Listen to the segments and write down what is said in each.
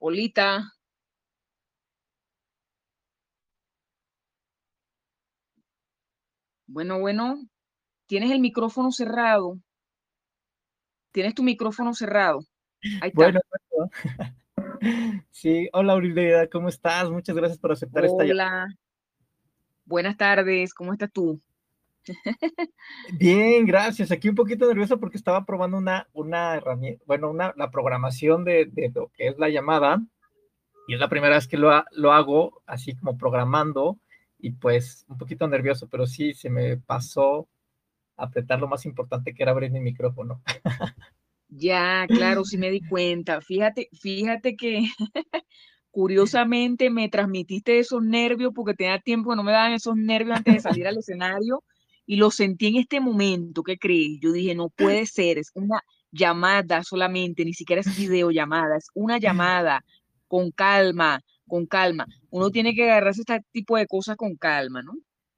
Olita. Bueno, bueno, tienes el micrófono cerrado. Tienes tu micrófono cerrado. Ahí está. Bueno, sí, hola Aurelia, ¿cómo estás? Muchas gracias por aceptar esta llamada. Hola. Buenas tardes, ¿cómo estás tú? Bien, gracias. Aquí un poquito nervioso porque estaba probando una, una herramienta, bueno, una, la programación de, de, lo que es la llamada y es la primera vez que lo, lo hago así como programando y pues un poquito nervioso, pero sí se me pasó apretar lo más importante que era abrir mi micrófono. Ya, claro, sí me di cuenta. Fíjate, fíjate que curiosamente me transmitiste esos nervios porque tenía tiempo que no me daban esos nervios antes de salir al escenario y lo sentí en este momento, ¿qué crees? Yo dije, no puede ser, es una llamada solamente, ni siquiera es videollamada, es una llamada con calma, con calma. Uno tiene que agarrarse este tipo de cosas con calma, ¿no?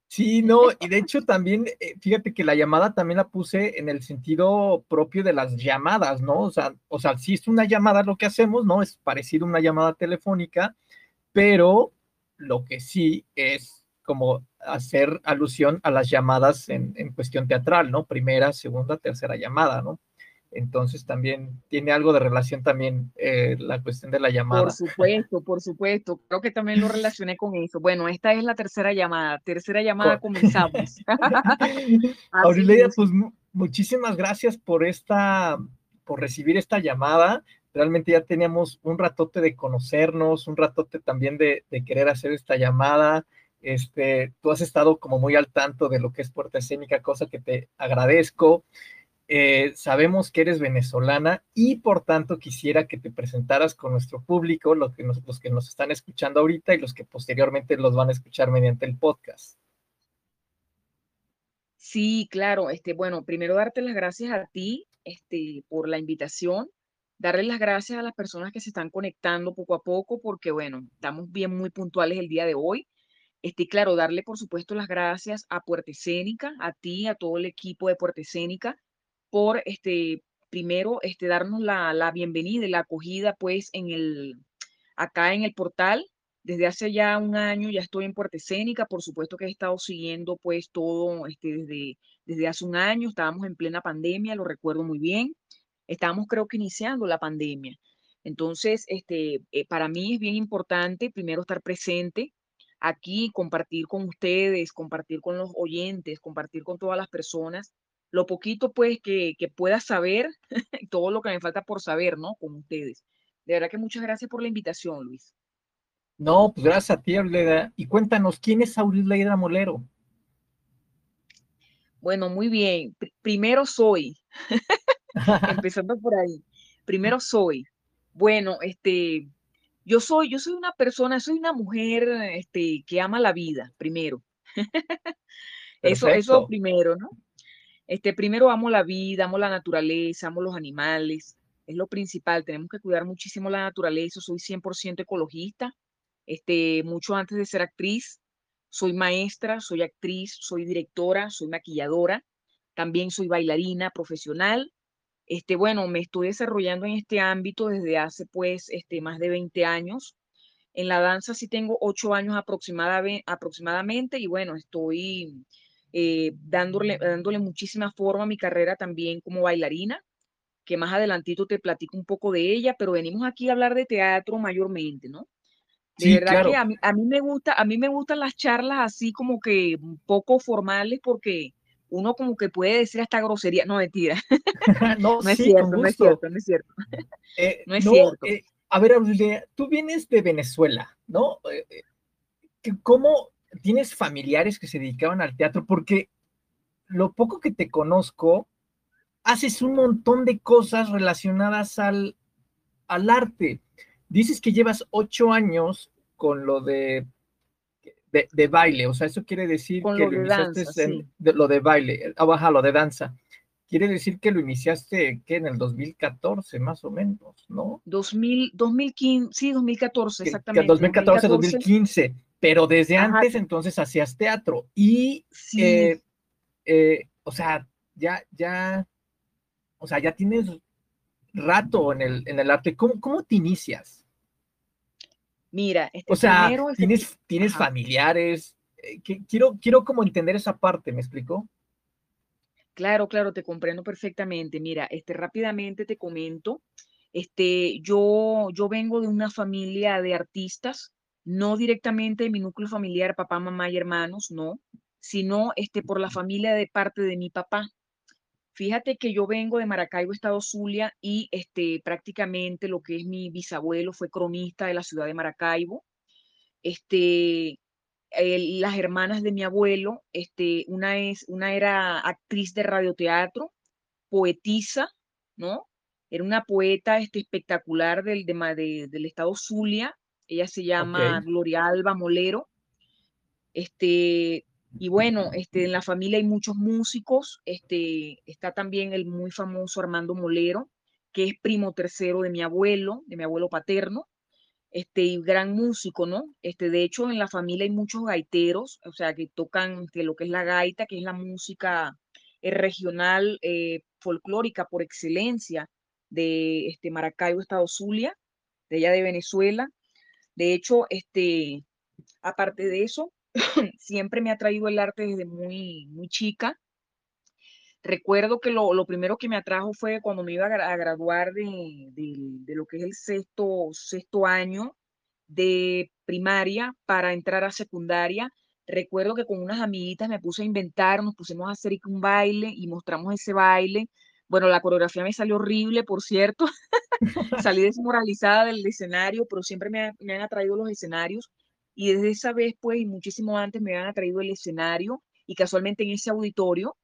Sí, no, y de hecho también, eh, fíjate que la llamada también la puse en el sentido propio de las llamadas, ¿no? O sea, o sea, si es una llamada lo que hacemos, ¿no? Es parecido a una llamada telefónica, pero lo que sí es como hacer alusión a las llamadas en, cuestión teatral, ¿no? Primera, segunda, tercera llamada, ¿no? Entonces también tiene algo de relación también eh, la cuestión de la llamada. Por supuesto, por supuesto. Creo que también lo relacioné con eso. Bueno, esta es la tercera llamada. Tercera llamada, comenzamos. Aurelia, pues muchísimas gracias por esta, por recibir esta llamada. Realmente ya teníamos un ratote de conocernos, un ratote también de, de querer hacer esta llamada. Este, tú has estado como muy al tanto de lo que es Puerta Escénica, cosa que te agradezco. Eh, sabemos que eres venezolana y por tanto quisiera que te presentaras con nuestro público, los que, nos, están escuchando ahorita y los que posteriormente los van a escuchar mediante el podcast. Sí, claro. Este, bueno, primero darte las gracias a ti este, por la invitación, darle las gracias a las personas que se están conectando poco a poco, porque bueno, estamos bien muy puntuales el día de hoy. Este, claro, darle por supuesto las gracias a Puerta Escénica, a ti, a todo el equipo de Puerta Escénica, por este, primero este, darnos la, la bienvenida y la acogida pues en el, acá en el portal. Desde hace ya un año ya estoy en Puerta Escénica, por supuesto que he estado siguiendo pues todo este, desde, desde hace un año, estábamos en plena pandemia, lo recuerdo muy bien, estábamos creo que iniciando la pandemia. Entonces, este, eh, para mí es bien importante primero estar presente, aquí, compartir con ustedes, compartir con los oyentes, compartir con todas las personas, lo poquito pues que, que pueda saber, todo lo que me falta por saber, ¿no? Con ustedes. De verdad que muchas gracias por la invitación, Luis. No, pues gracias a ti, Aurelida. Y cuéntanos, ¿quién es Aurelida Molero? Bueno, muy bien. primero soy. Empezando por ahí. Primero soy. Bueno, este, yo soy, yo soy una persona, soy una mujer este, que ama la vida, primero. eso, eso primero, ¿no? Este, primero amo la vida, amo la naturaleza, amo los animales, es lo principal, tenemos que cuidar muchísimo la naturaleza, soy 100% ecologista, este, mucho antes de ser actriz, soy maestra, soy actriz, soy directora, soy maquilladora, también soy bailarina profesional, este, bueno, me estoy desarrollando en este ámbito desde hace pues este, más de 20 años. En la danza sí tengo 8 años aproximadamente y bueno, estoy eh, dándole, dándole muchísima forma a mi carrera también como bailarina, que más adelantito te platico un poco de ella, pero venimos aquí a hablar de teatro mayormente, ¿no? De verdad que a mí, a mí me gusta, a mí me gustan las charlas así como que poco formales porque uno como que puede decir hasta grosería. No, mentira. no, no, es cierto, no es cierto, no es cierto, eh, no es cierto. Eh, a ver, Aurelia, tú vienes de Venezuela, ¿no? Eh, ¿Cómo tienes familiares que se dedicaban al teatro? Porque lo poco que te conozco, haces un montón de cosas relacionadas al, al arte. Dices que llevas ocho años con lo de de, baile, o sea, eso quiere decir que lo, iniciaste en, lo de baile, ah, baja, lo de danza. Quiere decir que lo iniciaste que en el 2014 más o menos, ¿no? 2000, 2015, sí, 2014, exactamente. 2014, 2015, pero desde antes entonces hacías teatro y, eh, eh, o sea, ya, ya, o sea, ya tienes rato en el, en el arte. ¿Cómo, ¿Cómo te inicias? Mira, este o sea, tienes, tienes familiares. Eh, quiero, quiero como entender esa parte, ¿me explico? Claro, claro, te comprendo perfectamente. Mira, este, rápidamente te comento, este, yo, yo vengo de una familia de artistas, no directamente de mi núcleo familiar, papá, mamá y hermanos, no, sino este, por la familia de parte de mi papá. Fíjate que yo vengo de Maracaibo, Estado Zulia, y este, prácticamente lo que es mi bisabuelo fue cronista de la ciudad de Maracaibo. Este, las hermanas de mi abuelo, este, una, es, una era actriz de radioteatro, poetisa, ¿no? Era una poeta este, espectacular del, de, del estado Zulia. Ella se llama Gloria Alba Molero. Este, y bueno, este, en la familia hay muchos músicos. Este, está también el muy famoso Armando Molero, que es primo tercero de mi abuelo, de mi abuelo paterno este, gran músico, ¿no? Este, de hecho, en la familia hay muchos gaiteros, o sea, que tocan este, lo que es la gaita, que es la música eh, regional eh, folclórica por excelencia de este, Maracaibo, Estado Zulia, de allá de Venezuela. De hecho, este, aparte de eso, siempre me ha traído el arte desde muy, muy chica. Recuerdo que lo, primero que me atrajo fue cuando me iba a, graduar de, lo que es el sexto, sexto año de primaria para entrar a secundaria. Recuerdo que con unas amiguitas me puse a inventar, nos pusimos a hacer un baile y mostramos ese baile. Bueno, la coreografía me salió horrible, por cierto. Salí desmoralizada del escenario, pero siempre me, me han atraído los escenarios. Y desde esa vez, pues, y muchísimo antes me han atraído el escenario. Y casualmente en ese auditorio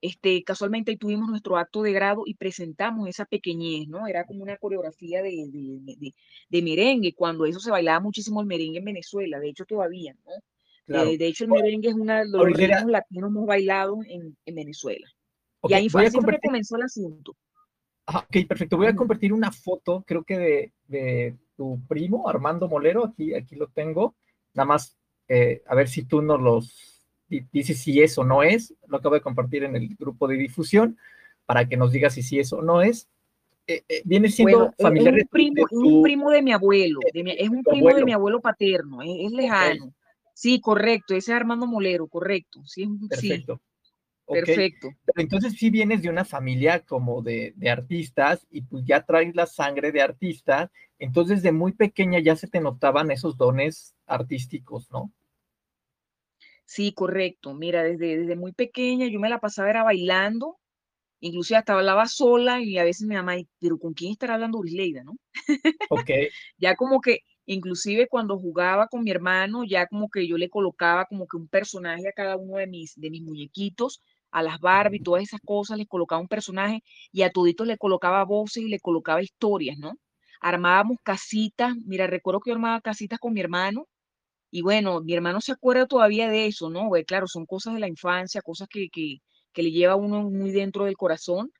este, casualmente ahí tuvimos nuestro acto de grado y presentamos esa pequeñez, ¿no? Era como una coreografía de, de, merengue, cuando eso se bailaba muchísimo el merengue en Venezuela, de hecho todavía, ¿no? Eh, de hecho el merengue es una de los ritmos latinos más bailados en, en Venezuela. y ahí fue así que comenzó el asunto. ok, perfecto. Voy a compartir una foto, creo que de, de tu primo, Armando Molero, aquí, aquí lo tengo. Nada más, eh, a ver si tú nos los dice si es o no es, lo acabo de compartir en el grupo de difusión, para que nos diga si sí es o no es. Eh, eh, viene siendo familiar es un primo, de un primo de mi abuelo, es un primo de mi abuelo paterno, es, lejano. Sí, correcto, ese es Armando Molero, correcto. Sí, Perfecto. Perfecto. entonces sí vienes de una familia como de, de, artistas y pues ya traes la sangre de artista, entonces de muy pequeña ya se te notaban esos dones artísticos, ¿no? Sí, correcto. Mira, desde, desde muy pequeña yo me la pasaba era bailando, inclusive hasta hablaba sola y a veces mi mamá, pero ¿con quién estará hablando Brisleida, no? Ok. ya como que, inclusive cuando jugaba con mi hermano, ya como que yo le colocaba como que un personaje a cada uno de mis, de mis muñequitos, a las Barbie, todas esas cosas, les colocaba un personaje y a toditos le colocaba voces y le colocaba historias, ¿no? Armábamos casitas, mira, recuerdo que yo armaba casitas con mi hermano y bueno, mi hermano se acuerda todavía de eso, ¿no? claro, son cosas de la infancia, cosas que, que, que le lleva a uno muy dentro del corazón.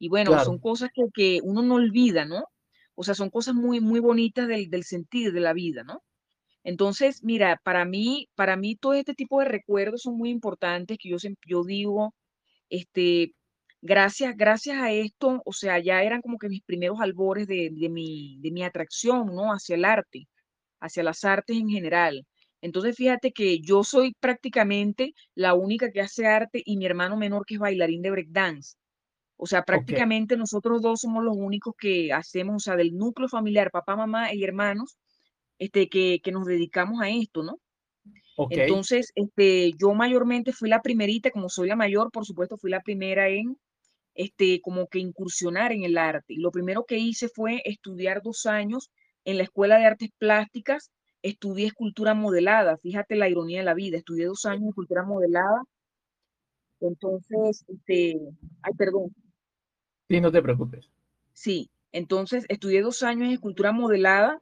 Y bueno, son cosas que, que, uno no olvida, ¿no? O sea, son cosas muy, muy bonitas del, del sentir de la vida, ¿no? Entonces, mira, para mí, para mí todo este tipo de recuerdos son muy importantes, que yo, yo digo, este, gracias, gracias a esto, o sea, ya eran como que mis primeros albores de, de, mi, de mi atracción, ¿no? Hacia el arte, hacia las artes en general. Entonces, fíjate que yo soy prácticamente la única que hace arte y mi hermano menor que es bailarín de breakdance. O sea, prácticamente nosotros dos somos los únicos que hacemos, o sea, del núcleo familiar, papá, mamá y hermanos, este, que, que nos dedicamos a esto, ¿no? Entonces, este, yo mayormente fui la primerita, como soy la mayor, por supuesto, fui la primera en, este, como que incursionar en el arte. Y lo primero que hice fue estudiar dos años en la Escuela de Artes Plásticas estudié escultura modelada, fíjate la ironía de la vida, estudié dos años de escultura modelada. Entonces, este, ay, perdón. Sí, no te preocupes. Sí, entonces estudié dos años en escultura modelada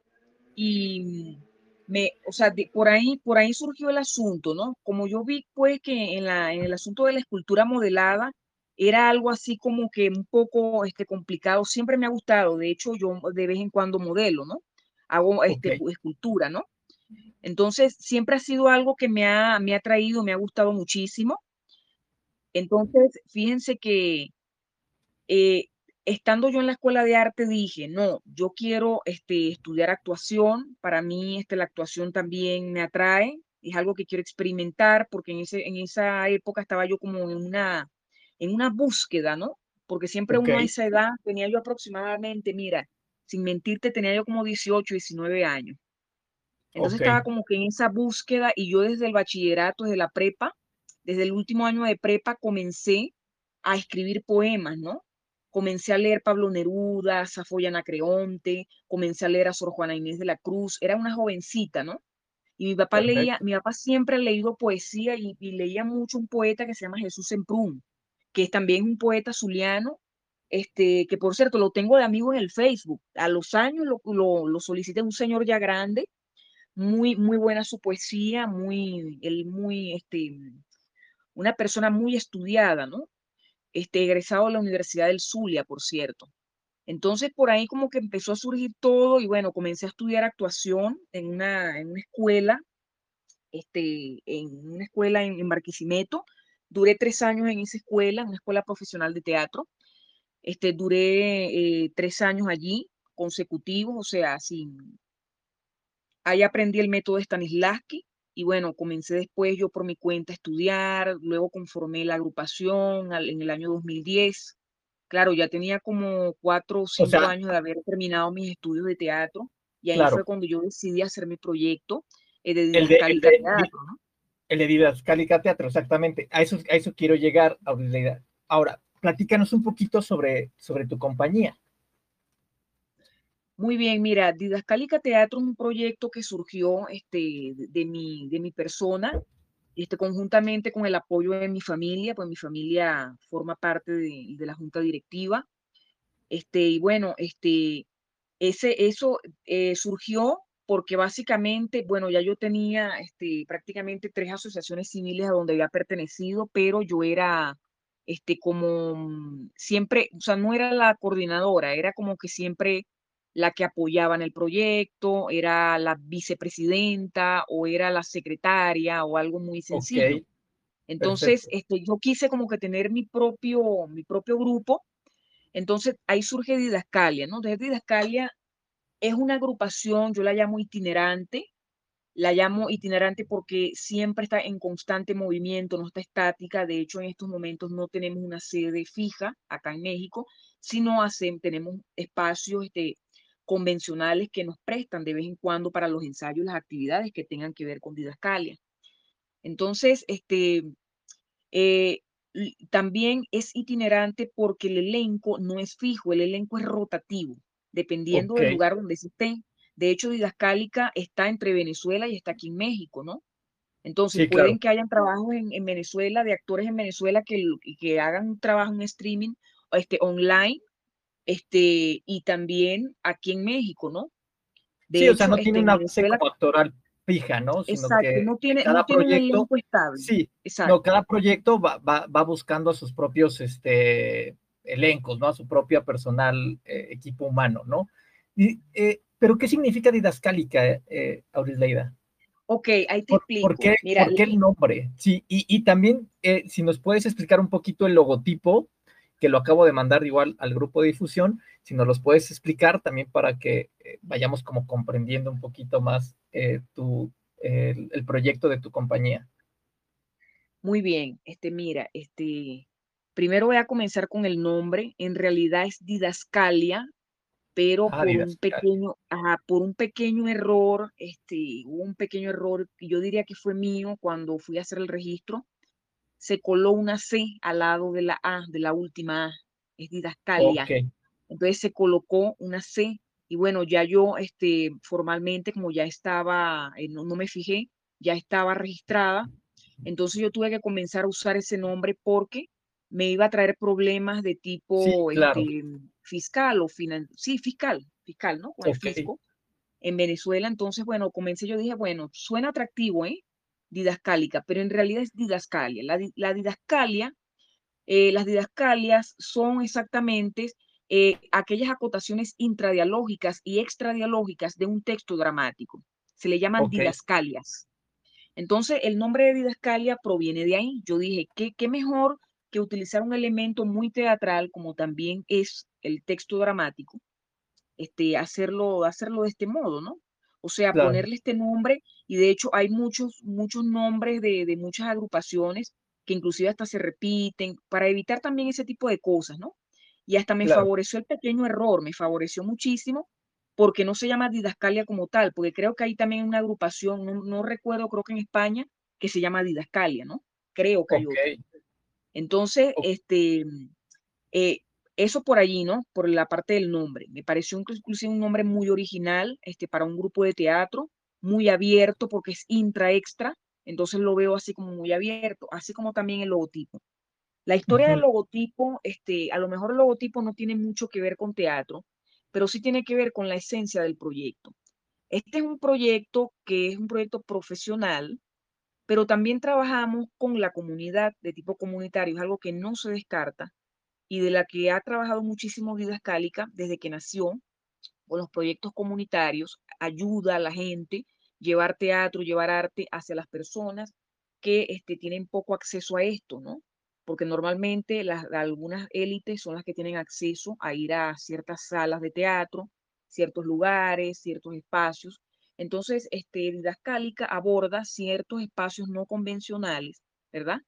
y me, o sea, por ahí, por ahí surgió el asunto, ¿no? Como yo vi, pues, que en, la, en el asunto de la escultura modelada era algo así como que un poco este, complicado, siempre me ha gustado, de hecho, yo de vez en cuando modelo, ¿no? Hago este, escultura, ¿no? Entonces, siempre ha sido algo que me ha, me ha traído, me ha gustado muchísimo. Entonces, fíjense que eh, estando yo en la escuela de arte dije, no, yo quiero este, estudiar actuación, para mí este, la actuación también me atrae, es algo que quiero experimentar porque en, ese, en esa época estaba yo como en una, en una búsqueda, ¿no? Porque siempre uno a esa edad tenía yo aproximadamente, mira, sin mentirte, tenía yo como 18, 19 años. Entonces estaba como que en esa búsqueda y yo desde el bachillerato, desde la prepa, desde el último año de prepa comencé a escribir poemas, ¿no? Comencé a leer Pablo Neruda, Safoya Anacreonte, comencé a leer a Sor Juana Inés de la Cruz, era una jovencita, ¿no? Y mi papá leía, mi papá siempre ha leído poesía y, leía mucho un poeta que se llama Jesús Emprún, que es también un poeta zuliano, este, que por cierto lo tengo de amigo en el Facebook. A los años lo, lo, lo solicité un señor ya grande, muy, muy buena su poesía, muy, él muy, este, una persona muy estudiada, ¿no? Este, egresado de la Universidad del Zulia, por cierto. Entonces por ahí como que empezó a surgir todo y bueno, comencé a estudiar actuación en una, en una escuela, este, en una escuela en, en Barquisimeto. Duré tres años en esa escuela, una escuela profesional de teatro. Este, duré eh, tres años allí consecutivos, o sea, sin... Ahí aprendí el método de Stanislavski y bueno, comencé después yo por mi cuenta a estudiar, luego conformé la agrupación en el año 2010 claro, ya tenía como cuatro o cinco años de haber terminado mis estudios de teatro y ahí fue cuando yo decidí hacer mi proyecto eh, de didascálica teatro, ¿no? El de didascálica teatro, exactamente. A eso, a eso quiero llegar, Ahora, platícanos un poquito sobre, sobre tu compañía. Muy bien, mira, Didascálica Teatro es un proyecto que surgió este, de, mi, de mi persona este, conjuntamente con el apoyo de mi familia, pues mi familia forma parte de, la junta directiva. Este, y bueno, este, ese, eso eh, surgió porque básicamente, bueno, ya yo tenía este, prácticamente tres asociaciones civiles a donde había pertenecido, pero yo era este, como mm, siempre, o sea, no era la coordinadora, era como que siempre la que apoyaba en el proyecto, era la vicepresidenta o era la secretaria o algo muy sencillo. Entonces, este, yo quise como que tener mi propio, mi propio grupo. Entonces, ahí surge Didascalia, ¿no? Desde Didascalia es una agrupación, yo la llamo itinerante, la llamo itinerante porque siempre está en constante movimiento, no está estática. De hecho, en estos momentos no tenemos una sede fija acá en México, sino hacen, tenemos espacios este, convencionales que nos prestan de vez en cuando para los ensayos, las actividades que tengan que ver con didascalia. Entonces, este, eh, también es itinerante porque el elenco no es fijo, el elenco es rotativo, dependiendo del lugar donde se esté. De hecho, Didascálica está entre Venezuela y está aquí en México, ¿no? Entonces, pueden que hayan trabajos en, Venezuela, de actores en Venezuela que, que hagan un trabajo en streaming este, online este, y también aquí en México, ¿no? sí, o sea, no tiene este, una Venezuela, actoral fija, ¿no? Sino exacto, que no tiene, cada proyecto, estable. Sí, exacto. No, cada proyecto va, va, va, buscando a sus propios este, elencos, ¿no? A su propio personal, eh, equipo humano, ¿no? Y, eh, pero, ¿qué significa didascálica, eh, Aurileida? Ok, ahí te explico. ¿Por qué, ¿por qué el nombre? Sí, y, y también, eh, si nos puedes explicar un poquito el logotipo, que lo acabo de mandar igual al grupo de difusión, si nos los puedes explicar también para que eh, vayamos como comprendiendo un poquito más eh, tu, el proyecto de tu compañía. Muy bien, este, mira, este, primero voy a comenzar con el nombre, en realidad es Didascalia, pero ah, por un pequeño, por un pequeño error, este, hubo un pequeño error, yo diría que fue mío cuando fui a hacer el registro, se coló una C al lado de la A, de la última A, es didascalia. Entonces se colocó una C y bueno, ya yo este, formalmente, como ya estaba, eh, no, me fijé, ya estaba registrada, entonces yo tuve que comenzar a usar ese nombre porque me iba a traer problemas de tipo este, fiscal o final, sí, fiscal, fiscal, ¿no? Con el fisco en Venezuela. Entonces, bueno, comencé, yo dije, bueno, suena atractivo, ¿eh? didascálica, pero en realidad es didascalia. La, didascalia, eh, las didascalias son exactamente eh, aquellas acotaciones intradialógicas y extradialógicas de un texto dramático. Se le llaman didascalias. Entonces, el nombre de didascalia proviene de ahí. Yo dije, ¿qué, qué mejor que utilizar un elemento muy teatral como también es el texto dramático, este, hacerlo, hacerlo de este modo, ¿no? O sea, ponerle este nombre y de hecho hay muchos, muchos nombres de, de muchas agrupaciones que inclusive hasta se repiten para evitar también ese tipo de cosas, ¿no? Y hasta me favoreció el pequeño error, me favoreció muchísimo porque no se llama didascalia como tal, porque creo que hay también una agrupación, no, recuerdo, creo que en España, que se llama didascalia, ¿no? Creo que hay otra. Entonces, este, eh, eso por allí, ¿no? Por la parte del nombre. Me pareció inclusive un nombre muy original este, para un grupo de teatro, muy abierto porque es intra-extra, entonces lo veo así como muy abierto, así como también el logotipo. La historia del logotipo, este, a lo mejor el logotipo no tiene mucho que ver con teatro, pero sí tiene que ver con la esencia del proyecto. Este es un proyecto que es un proyecto profesional, pero también trabajamos con la comunidad de tipo comunitario, es algo que no se descarta y de la que ha trabajado muchísimo Didascálica desde que nació, con los proyectos comunitarios, ayuda a la gente, llevar teatro, llevar arte hacia las personas que este, tienen poco acceso a esto, ¿no? porque normalmente algunas élites son las que tienen acceso a ir a ciertas salas de teatro, ciertos lugares, ciertos espacios. Entonces, este, Didascálica aborda ciertos espacios no convencionales, ¿verdad?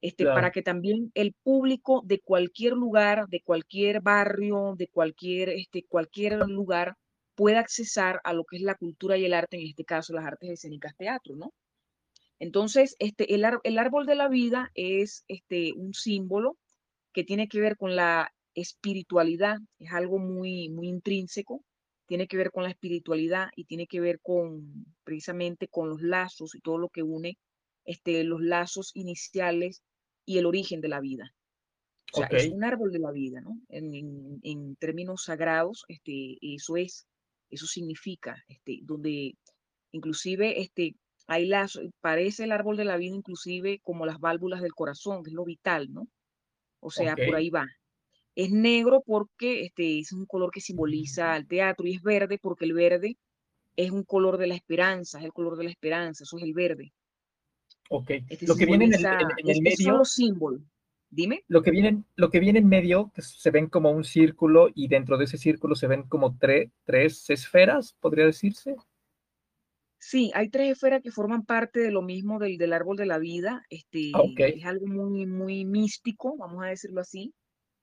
Este, Para que también el público de cualquier lugar, de cualquier barrio, de cualquier, este, cualquier lugar, pueda accesar a lo que es la cultura y el arte, en este caso las artes escénicas teatro, ¿no? Entonces, este, el, el árbol de la vida es este, un símbolo que tiene que ver con la espiritualidad, es algo muy, muy intrínseco, tiene que ver con la espiritualidad y tiene que ver con precisamente con los lazos y todo lo que une este, los lazos iniciales y el origen de la vida. O sea, es un árbol de la vida, ¿no? En, en, términos sagrados, este, eso es, eso significa, este, donde inclusive este, hay las, parece el árbol de la vida inclusive como las válvulas del corazón, que es lo vital, ¿no? O sea, por ahí va. Es negro porque este, es un color que simboliza el teatro y es verde porque el verde es un color de la esperanza, es el color de la esperanza, eso es el verde. Ok. Este lo que viene en el, en, medio. los símbolos. Dime. Lo que, viene, lo que viene en medio, que se ven como un círculo y dentro de ese círculo se ven como tres esferas, podría decirse. Sí, hay tres esferas que forman parte de lo mismo del, del árbol de la vida. Este, ah, Es algo muy, muy místico, vamos a decirlo así.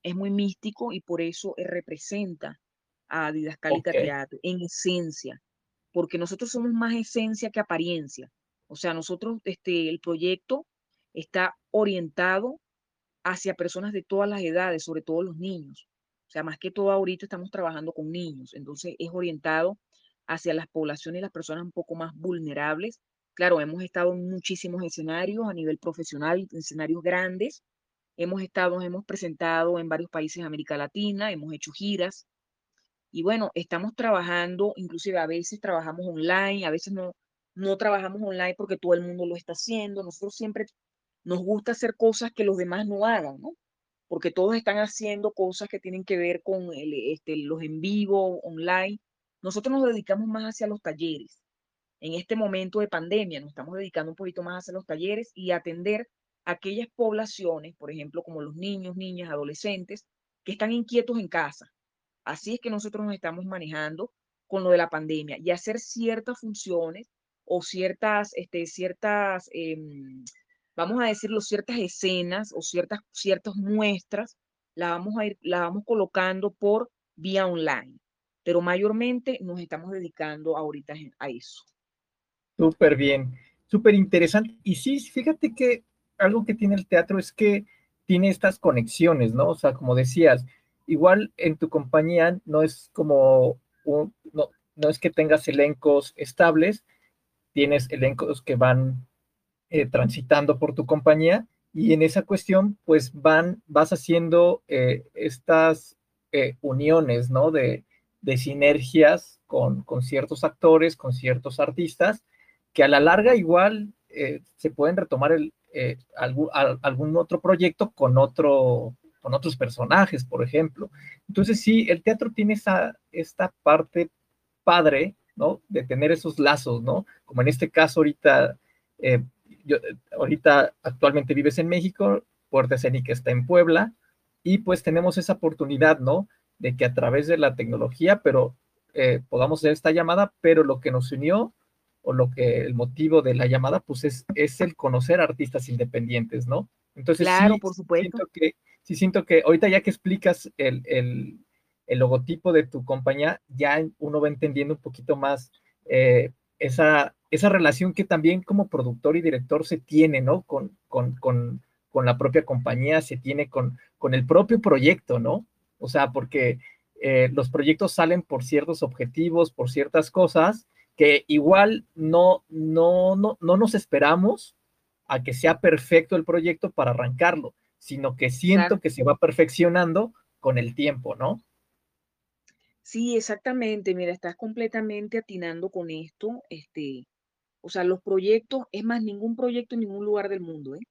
Es muy místico y por eso representa a Didascálica Teatro en esencia, porque nosotros somos más esencia que apariencia. O sea, nosotros, este, el proyecto está orientado hacia personas de todas las edades, sobre todo los niños. O sea, más que todo ahorita estamos trabajando con niños, entonces es orientado hacia las poblaciones y las personas un poco más vulnerables. Claro, hemos estado en muchísimos escenarios a nivel profesional, escenarios grandes. Hemos estado, hemos presentado en varios países de América Latina, hemos hecho giras. Y bueno, estamos trabajando, inclusive a veces trabajamos online, a veces no, no trabajamos online porque todo el mundo lo está haciendo. Nosotros siempre nos gusta hacer cosas que los demás no hagan, ¿no? Porque todos están haciendo cosas que tienen que ver con el, este, los en vivo, online, nosotros nos dedicamos más hacia los talleres. En este momento de pandemia nos estamos dedicando un poquito más hacia los talleres y atender aquellas poblaciones, por ejemplo, como los niños, niñas, adolescentes, que están inquietos en casa. Así es que nosotros nos estamos manejando con lo de la pandemia y hacer ciertas funciones o ciertas, este, ciertas, em, vamos a decirlo, ciertas escenas o ciertas, ciertas muestras, la vamos a ir, la vamos colocando por vía online pero mayormente nos estamos dedicando ahorita a eso. Súper bien, súper interesante. Y sí, fíjate que algo que tiene el teatro es que tiene estas conexiones, ¿no? O sea, como decías, igual en tu compañía no es como, no, no es que tengas elencos estables, tienes elencos que van eh, transitando por tu compañía y en esa cuestión, pues van, vas haciendo eh, estas eh, uniones, ¿no? De, de sinergias con, con, ciertos actores, con ciertos artistas, que a la larga igual se pueden retomar el, eh, algún, otro proyecto con, otro, con otros personajes, por ejemplo. Entonces sí, el teatro tiene esa, esta parte padre, ¿no? De tener esos lazos, ¿no? Como en este caso ahorita, eh, ahorita actualmente vives en México, Puerta Escénica está en Puebla y pues tenemos esa oportunidad, ¿no? De que a través de la tecnología, pero eh, podamos hacer esta llamada, pero lo que nos unió o lo que el motivo de la llamada, pues es, es el conocer artistas independientes, ¿no? Entonces, claro, por supuesto. Siento que, sí siento que ahorita ya que explicas el, el, el, logotipo de tu compañía, ya uno va entendiendo un poquito más eh, esa, esa relación que también como productor y director se tiene, ¿no? Con, con, con, con la propia compañía, se tiene con, con el propio proyecto, ¿no? O sea, porque eh, los proyectos salen por ciertos objetivos, por ciertas cosas que igual no, no, no, no nos esperamos a que sea perfecto el proyecto para arrancarlo, sino que siento que se va perfeccionando con el tiempo, ¿no? Sí, exactamente. Mira, estás completamente atinando con esto. Este, o sea, los proyectos, es más, ningún proyecto en ningún lugar del mundo, ¿eh?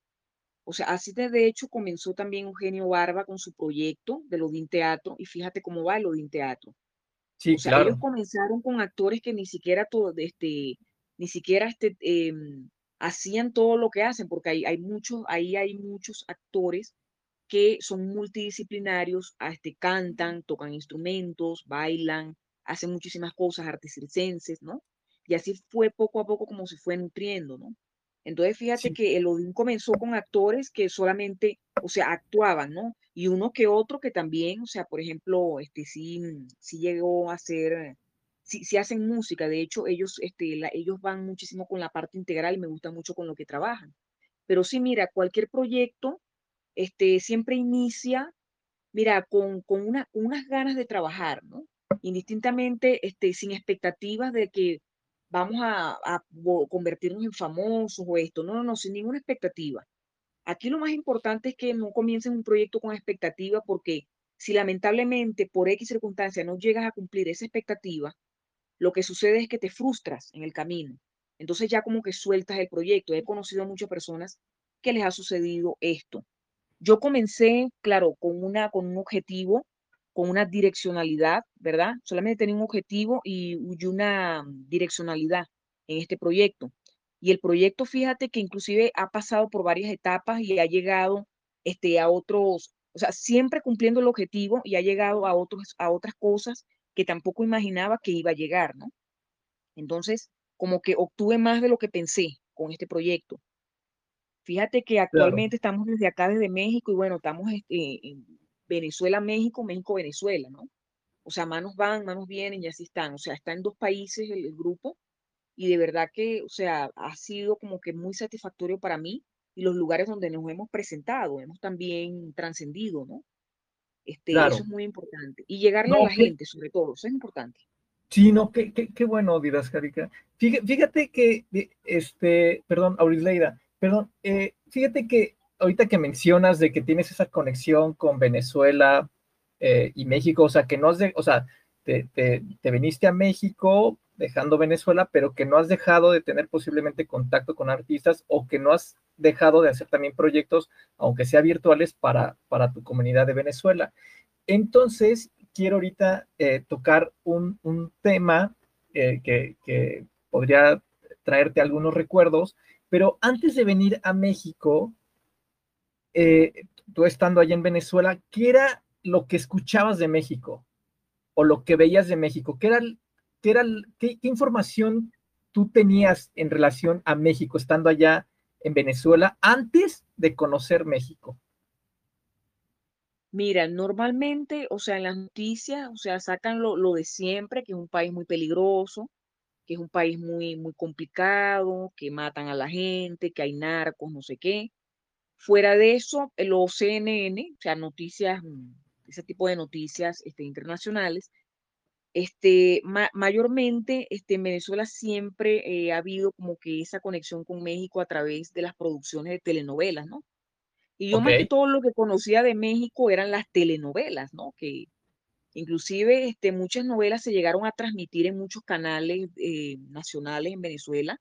O sea, así de, hecho comenzó también Eugenio Barba con su proyecto de Odín Teatro, y fíjate cómo va el Odín Teatro. Sí, o sea, ellos comenzaron con actores que ni siquiera todo, este, ni siquiera este, em, hacían todo lo que hacen, porque hay, hay muchos, ahí hay muchos actores que son multidisciplinarios, este, cantan, tocan instrumentos, bailan, hacen muchísimas cosas, artes circenses, ¿no? Y así fue poco a poco como se fue nutriendo, ¿no? Entonces, fíjate que el Odín comenzó con actores que solamente, o sea, actuaban, ¿no? Y uno que otro que también, o sea, por ejemplo, este sí, sí llegó a ser, sí, sí hacen música, de hecho, ellos, este, ellos van muchísimo con la parte integral y me gusta mucho con lo que trabajan. Pero sí, mira, cualquier proyecto, este, siempre inicia, mira, con, con una, unas ganas de trabajar, ¿no? Indistintamente, este, sin expectativas de que vamos a, convertirnos en famosos o esto. No, no, no, sin ninguna expectativa. Aquí lo más importante es que no comiences un proyecto con expectativa porque si lamentablemente por X circunstancia no llegas a cumplir esa expectativa, lo que sucede es que te frustras en el camino. Entonces ya como que sueltas el proyecto. He conocido a muchas personas que les ha sucedido esto. Yo comencé, claro, con, una, con un objetivo con una direccionalidad, ¿verdad? Solamente tenía un objetivo y, una direccionalidad en este proyecto. Y el proyecto, fíjate que inclusive ha pasado por varias etapas y ha llegado este, a otros, o sea, siempre cumpliendo el objetivo y ha llegado a, otros, a otras cosas que tampoco imaginaba que iba a llegar, ¿no? Entonces, como que obtuve más de lo que pensé con este proyecto. Fíjate que actualmente estamos desde acá, desde México, y bueno, estamos este, Venezuela, México, México, Venezuela, ¿no? O sea, manos van, manos vienen y así están. O sea, está en dos países el, grupo y de verdad que, o sea, ha sido como que muy satisfactorio para mí y los lugares donde nos hemos presentado, hemos también trascendido, ¿no? Este, Eso es muy importante. Y llegarle a la gente, sobre todo, eso es importante. Sí, no, qué, qué, qué bueno, Didascarica. Fíjate, fíjate que, este, perdón, Aurileida, perdón, eh, fíjate que ahorita que mencionas de que tienes esa conexión con Venezuela eh, y México, o sea, que no has de, o sea, te, te, viniste a México dejando Venezuela, pero que no has dejado de tener posiblemente contacto con artistas o que no has dejado de hacer también proyectos, aunque sea virtuales, para, para tu comunidad de Venezuela. Entonces, quiero ahorita eh, tocar un, un tema eh, que, que podría traerte algunos recuerdos, pero antes de venir a México, eh, tú estando allá en Venezuela, ¿qué era lo que escuchabas de México o lo que veías de México? ¿Qué, era, qué, era, qué, información tú tenías en relación a México estando allá en Venezuela antes de conocer México? Mira, normalmente, o sea, en las noticias, o sea, sacan lo, lo, de siempre, que es un país muy peligroso, que es un país muy, muy complicado, que matan a la gente, que hay narcos, no sé qué. Fuera de eso, los CNN, o sea, noticias, mm, ese tipo de noticias este, internacionales, este, mayormente este, en Venezuela siempre eh, ha habido como que esa conexión con México a través de las producciones de telenovelas, ¿no? Y yo más que todo lo que conocía de México eran las telenovelas, ¿no? Que inclusive este, muchas novelas se llegaron a transmitir en muchos canales eh, nacionales en Venezuela.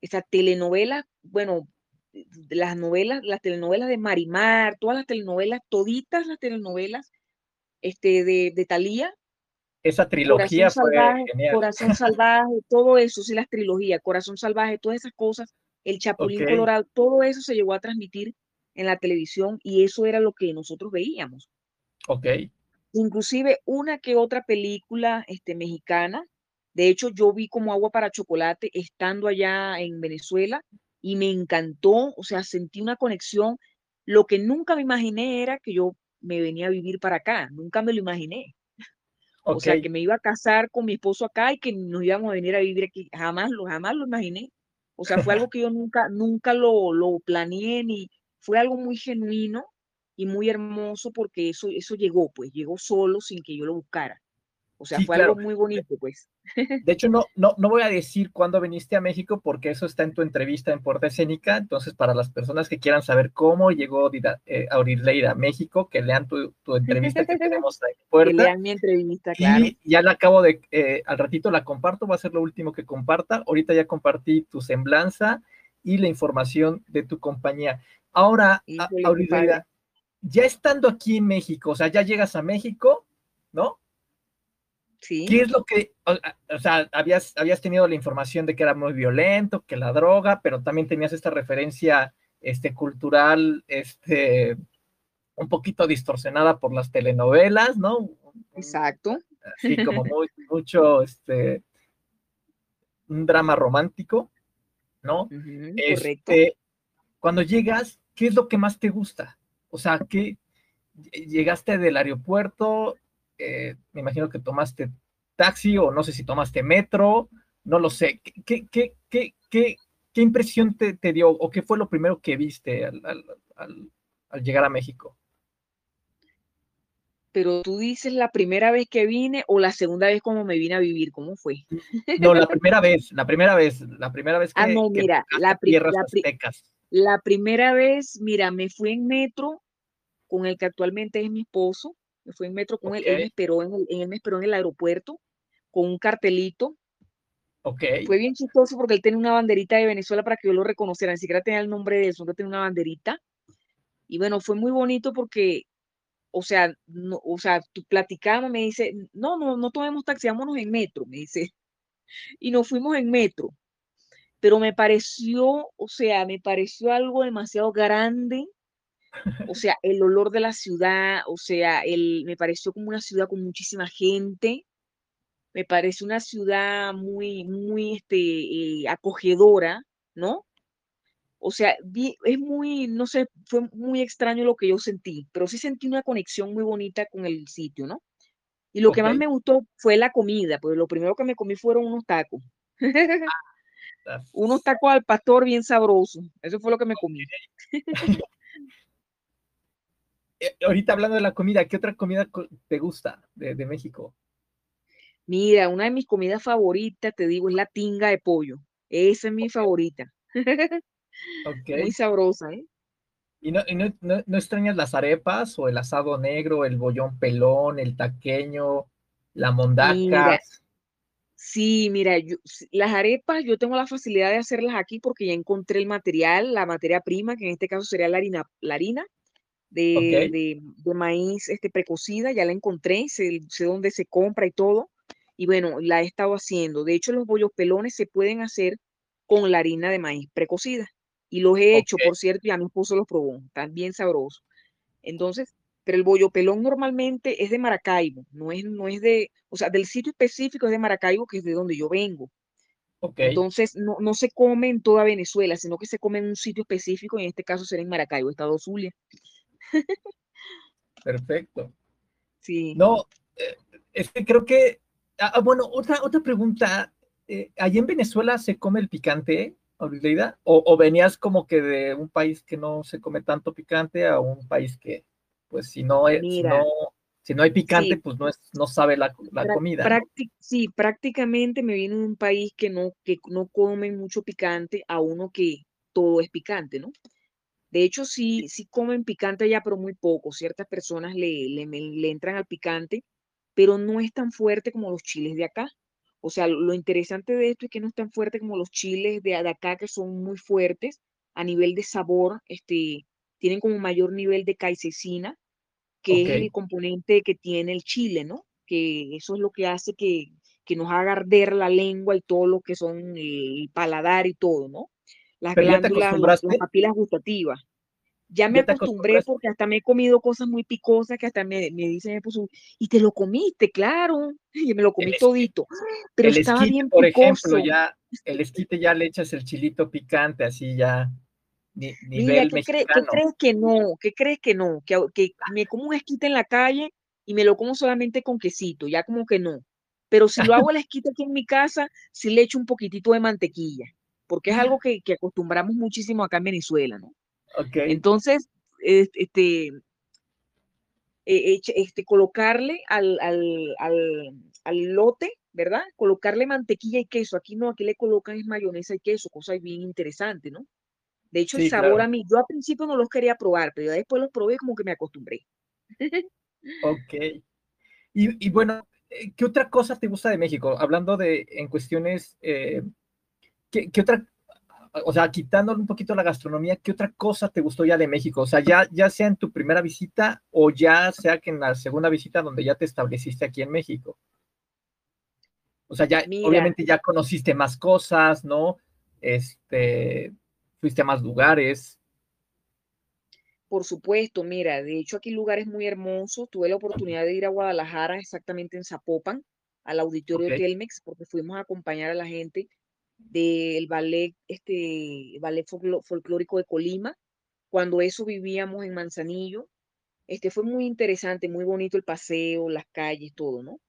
Esa telenovela, bueno, las novelas, las telenovelas de Marimar, todas las telenovelas, toditas las telenovelas este, de, de Talía. Esa trilogía Corazón fue salvaje, Corazón Salvaje, todo eso, sí, las trilogías, Corazón Salvaje, todas esas cosas, El Chapulín Colorado, todo eso se llegó a transmitir en la televisión y eso era lo que nosotros veíamos. Ok. Inclusive una que otra película este, mexicana. De hecho, yo vi como agua para chocolate estando allá en Venezuela y me encantó, o sea, sentí una conexión. Lo que nunca me imaginé era que yo me venía a vivir para acá, nunca me lo imaginé. O sea, que me iba a casar con mi esposo acá y que nos íbamos a venir a vivir aquí. Jamás lo, jamás lo imaginé. O sea, fue algo que yo nunca, nunca lo, lo planeé ni fue algo muy genuino y muy hermoso porque eso, eso llegó, pues llegó solo sin que yo lo buscara. O sea, fue algo muy bonito, pues. De hecho, no, no, no voy a decir cuándo viniste a México porque eso está en tu entrevista en Puerta Escénica. Entonces, para las personas que quieran saber cómo llegó eh, Aurileira a México, que lean tu, tu entrevista que tenemos ahí en Puerta. Que lean mi entrevista, claro. Y ya la acabo de, eh, al ratito la comparto, va a ser lo último que comparta. Ahorita ya compartí tu semblanza y la información de tu compañía. Ahora, Aurileira, ya estando aquí en México, o sea, ya llegas a México, ¿no? ¿Qué es lo que, o, sea, habías, habías tenido la información de que era muy violento, que la droga, pero también tenías esta referencia este, cultural, este, un poquito distorsionada por las telenovelas, ¿no? Exacto. Así como muy, mucho, este, un drama romántico, ¿no? este, Cuando llegas, ¿qué es lo que más te gusta? O sea, ¿qué, llegaste del aeropuerto, eh, me imagino que tomaste taxi o no sé si tomaste metro, no lo sé. ¿Qué, qué, qué, qué, qué impresión te, te, dio o qué fue lo primero que viste al, al, al, llegar a México? Pero tú dices la primera vez que vine o la segunda vez como me vine a vivir, ¿cómo fue? No, la primera vez, la primera vez, la primera vez ah, que. Ah, no, mira, la, la, la primera vez, mira, me fui en metro con el que actualmente es mi esposo, me fui en metro con él, él me esperó en el, él me esperó en el aeropuerto con un cartelito. Okay. Fue bien chistoso porque él tenía una banderita de Venezuela para que yo lo reconociera, ni siquiera tenía el nombre de él, solo tenía una banderita. Y bueno, fue muy bonito porque, o sea, no, o sea, tú platicamos, me dice, no, no, no tomemos taxi, vámonos en metro, me dice. Y nos fuimos en metro. Pero me pareció, o sea, me pareció algo demasiado grande o sea, el olor de la ciudad, o sea, el, me pareció como una ciudad con muchísima gente, me parece una ciudad muy, muy este, eh, acogedora, ¿no? O sea, es muy, no sé, fue muy extraño lo que yo sentí, pero sí sentí una conexión muy bonita con el sitio, ¿no? Y lo que más me gustó fue la comida, pues lo primero que me comí fueron unos tacos. Ah, unos tacos al pastor bien sabrosos. Eso fue lo que me comí. Eh, ahorita hablando de la comida, ¿qué otra comida te gusta de, México? Mira, una de mis comidas favoritas, te digo, es la tinga de pollo. Esa es mi favorita. Muy sabrosa, ¿eh? ¿Y, no, no, extrañas las arepas o el asado negro, el bollón pelón, el taqueño, la mondaca? sí, mira, las arepas yo tengo la facilidad de hacerlas aquí porque ya encontré el material, la materia prima, que en este caso sería la harina, la harina de, de, maíz este, precocida, ya la encontré, sé, dónde se compra y todo, y bueno, la he estado haciendo. De hecho, los bollos pelones se pueden hacer con la harina de maíz precocida, y los he hecho, por cierto, y a mi esposo los probó, están bien sabrosos. Entonces, pero el bollo pelón normalmente es de Maracaibo, no es, no es de, o sea, del sitio específico es de Maracaibo, que es de donde yo vengo. Entonces, no, no, se come en toda Venezuela, sino que se come en un sitio específico, y en este caso será en Maracaibo, Estado Zulia. Perfecto. Sí. No, eh, es que creo que, ah, ah, bueno, otra, otra pregunta, eh, ¿allí en Venezuela se come el picante, Aurileida? O, ¿O venías como que de un país que no se come tanto picante a un país que, pues si no, es, si no, si no hay picante, pues no, es, no sabe la, la comida. Sí, prácticamente me vino de un país que no, que no come mucho picante a uno que todo es picante, ¿no? De hecho, sí, sí comen picante ya, pero muy poco. Ciertas personas le, le, entran al picante, pero no es tan fuerte como los chiles de acá. O sea, lo interesante de esto es que no es tan fuerte como los chiles de, acá, que son muy fuertes a nivel de sabor, este, tienen como mayor nivel de caicecina, que es el componente que tiene el chile, ¿no? Que eso es lo que hace que, que nos haga arder la lengua y todo lo que son el paladar y todo, ¿no? Las glándulas, las, papilas gustativas. Ya me acostumbré porque hasta me he comido cosas muy picosas que hasta me, me dicen, pues, y te lo comiste, claro, y me lo comí todito, pero estaba bien por ejemplo, ya, el esquite ya le echas el chilito picante, así ya, nivel ¿qué, ¿qué, crees que no? ¿Qué crees que no? Que, que me como un esquite en la calle y me lo como solamente con quesito, ya como que no. Pero si lo hago el esquite aquí en mi casa, sí le echo un poquitito de mantequilla, porque es algo que, que acostumbramos muchísimo acá en Venezuela, ¿no? Entonces, este, e, este, colocarle al, lote, ¿verdad? Colocarle mantequilla y queso. Aquí no, aquí le colocan es mayonesa y queso, cosa bien interesante, ¿no? De hecho, el sabor a mí, yo al principio no los quería probar, pero después los probé como que me acostumbré. ok. Y, bueno, eh, ¿qué otra cosa te gusta de México? Hablando de, en cuestiones, eh, ¿qué, ¿qué, otra o sea, quitándole un poquito la gastronomía, ¿qué otra cosa te gustó ya de México? O sea, ya, ya sea en tu primera visita o ya sea que en la segunda visita donde ya te estableciste aquí en México. O sea, ya obviamente ya conociste más cosas, ¿no? Este, fuiste a más lugares. Por supuesto, mira, de hecho aquí lugares muy hermosos. Tuve la oportunidad de ir a Guadalajara, exactamente en Zapopan, al auditorio Telmex, porque fuimos a acompañar a la gente del ballet, este, ballet folclórico de Colima. Cuando eso vivíamos en Manzanillo, este fue muy interesante, muy bonito el paseo, las calles, todo, ¿no?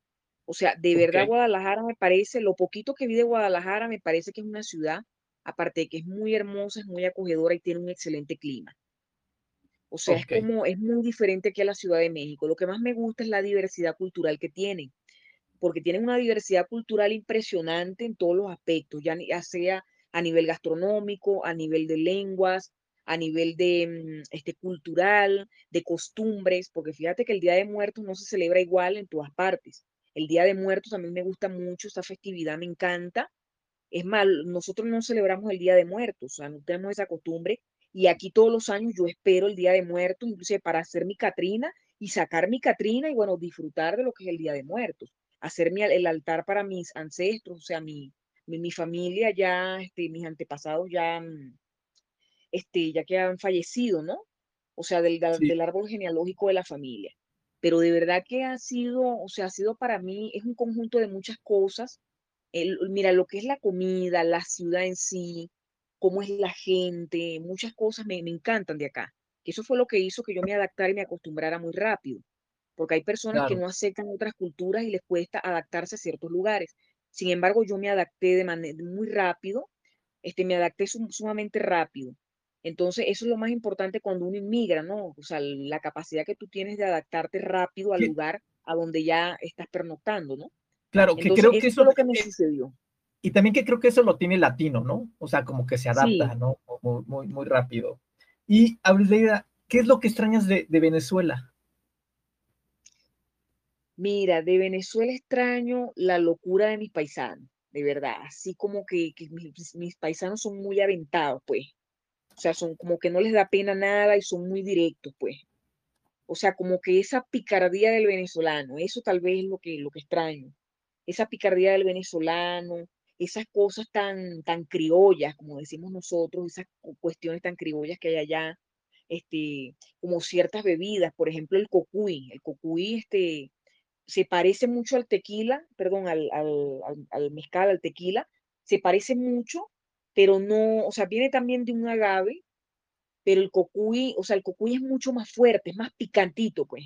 O sea, de verdad Guadalajara me parece, lo poquito que vi de Guadalajara me parece que es una ciudad, aparte de que es muy hermosa, es muy acogedora y tiene un excelente clima. O sea, es como, es muy diferente aquí a la Ciudad de México. Lo que más me gusta es la diversidad cultural que tienen porque tienen una diversidad cultural impresionante en todos los aspectos, ya, sea a nivel gastronómico, a nivel de lenguas, a nivel de mm, este, cultural, de costumbres, porque fíjate que el Día de Muertos no se celebra igual en todas partes. El Día de Muertos también me gusta mucho, esta festividad me encanta. Es más, nosotros no celebramos el Día de Muertos, o sea, no tenemos esa costumbre. Y aquí todos los años yo espero el Día de Muertos, incluso para hacer mi Catrina y sacar mi Catrina y bueno, disfrutar de lo que es el Día de Muertos hacer el altar para mis ancestros, o sea, mi, mi, familia ya, este, mis antepasados ya, mm, este, ya que han fallecido, ¿no? O sea, del, del árbol genealógico de la familia. Pero de verdad que ha sido, o sea, ha sido para mí, es un conjunto de muchas cosas. El, mira, lo que es la comida, la ciudad en sí, cómo es la gente, muchas cosas me, me encantan de acá. Eso fue lo que hizo que yo me adaptara y me acostumbrara muy rápido porque hay personas que no aceptan otras culturas y les cuesta adaptarse a ciertos lugares. Sin embargo, yo me adapté de manera muy rápido, este, me adapté sumamente rápido. Entonces, eso es lo más importante cuando uno inmigra, ¿no? O sea, la capacidad que tú tienes de adaptarte rápido al lugar a donde ya estás pernoctando, ¿no? Claro, que creo que eso es lo que me sucedió. Y también que creo que eso lo tiene latino, ¿no? O sea, como que se adapta, ¿no? Muy, muy, muy rápido. Y, Aurelida, ¿qué es lo que extrañas de, de Venezuela? Mira, de Venezuela extraño la locura de mis paisanos, de verdad, así como que, mis, paisanos son muy aventados, pues. O sea, son como que no les da pena nada y son muy directos, pues. O sea, como que esa picardía del venezolano, eso tal vez es lo que, lo que extraño. Esa picardía del venezolano, esas cosas tan, tan criollas, como decimos nosotros, esas cuestiones tan criollas que hay allá, este, como ciertas bebidas, por ejemplo, el cocuy. El cocuy, este, se parece mucho al tequila, perdón, al, al, al, mezcal, al tequila, se parece mucho, pero no, o sea, viene también de un agave, pero el cocuy, o sea, el cocuy es mucho más fuerte, es más picantito, pues.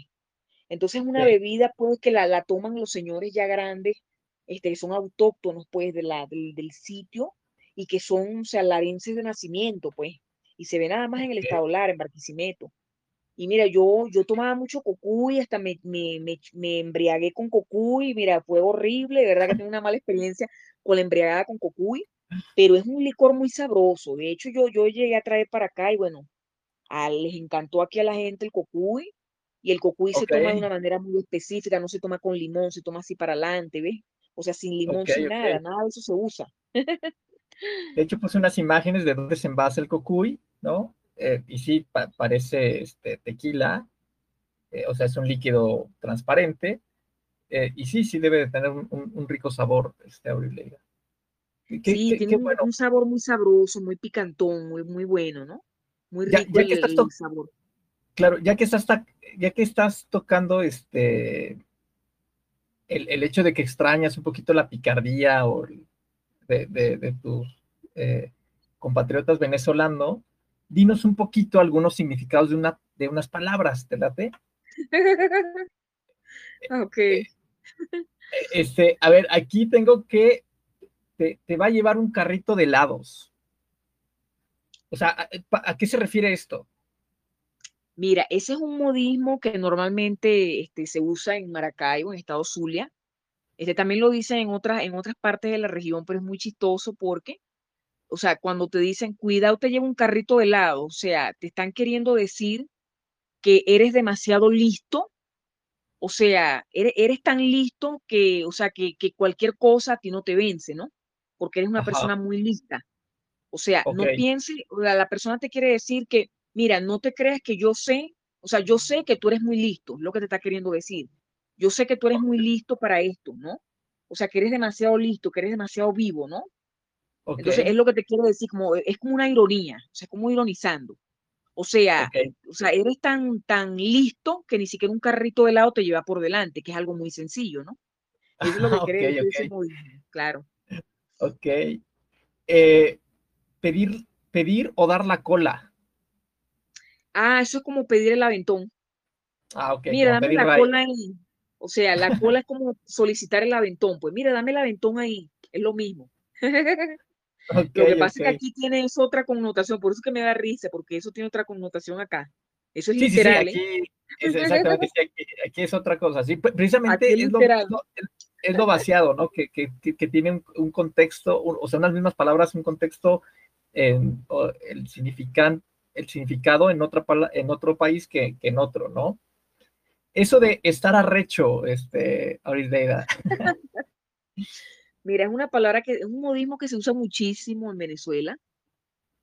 Entonces, una bebida, pues, que la, la, toman los señores ya grandes, este, que son autóctonos, pues, de la, del, del sitio, y que son, o sea, larenses de nacimiento, pues, y se ve nada más en el estado Lara, en Barquisimeto. Y mira, yo, yo tomaba mucho cocuy, hasta me, me, me, embriagué con cocuy, mira, fue horrible, de verdad que tengo una mala experiencia con la embriagada con cocuy, pero es un licor muy sabroso. De hecho, yo, yo llegué a traer para acá y bueno, a, les encantó aquí a la gente el cocuy, y el cocuy se toma de una manera muy específica, no se toma con limón, se toma así para adelante, ¿ves? O sea, sin limón, sin nada, nada de eso se usa. De hecho, puse unas imágenes de dónde se envasa el cocuy, ¿no? Eh, y sí, parece este, tequila, eh, o sea, es un líquido transparente, eh, y sí, sí debe de tener un, rico sabor, este sí, tiene un, sabor muy sabroso, muy picantón, muy, muy bueno, ¿no? muy rico el, sabor. Claro, ya que estás, ya que estás tocando este el, hecho de que extrañas un poquito la picardía o de, tus eh, compatriotas venezolanos, dinos un poquito algunos significados de, una, de unas palabras, ¿te late? ok. Eh, este, a ver, aquí tengo que te, va a llevar un carrito de helados. O sea, ¿a, qué se refiere esto? Mira, ese es un modismo que normalmente este, se usa en Maracaibo, en Estado Zulia. Este también lo dicen en otras, en otras partes de la región, pero es muy chistoso porque, o sea, cuando te dicen, cuidado, te lleva un carrito de helado, o sea, te están queriendo decir que eres demasiado listo, o sea, eres, tan listo que, o sea, que, cualquier cosa a ti no te vence, ¿no? Porque eres una persona muy lista. O sea, no piense, la persona te quiere decir que, mira, no te creas que yo sé, o sea, yo sé que tú eres muy listo, lo que te está queriendo decir yo sé que tú eres muy listo para esto, ¿no? O sea, que eres demasiado listo, que eres demasiado vivo, ¿no? Entonces, es lo que te quiero decir, como, es como una ironía, o sea, como ironizando. O sea, o sea, eres tan, tan listo que ni siquiera un carrito de helado te lleva por delante, que es algo muy sencillo, ¿no? Eso es lo que quiere decir claro. Ok. Eh, pedir, pedir o dar la cola. Ah, eso es como pedir el aventón. Ah, ok. Mira, dame la cola ahí. O sea, la cola es como solicitar el aventón. Pues mira, dame el aventón ahí. Es lo mismo. lo que pasa es que aquí tiene otra connotación, por eso es que me da risa, porque eso tiene otra connotación acá. Eso es literal. Sí, ¿eh? aquí, es exactamente, aquí, es otra cosa. Sí, precisamente es, lo, vaciado, ¿no? Que, que, que tiene un, contexto, o sea, unas mismas palabras, un contexto, el, significan, el significado en, otra, en otro país que, que en otro, ¿no? eso de estar arrecho, este, Aurisleida. Mira, es una palabra que es un modismo que se usa muchísimo en Venezuela.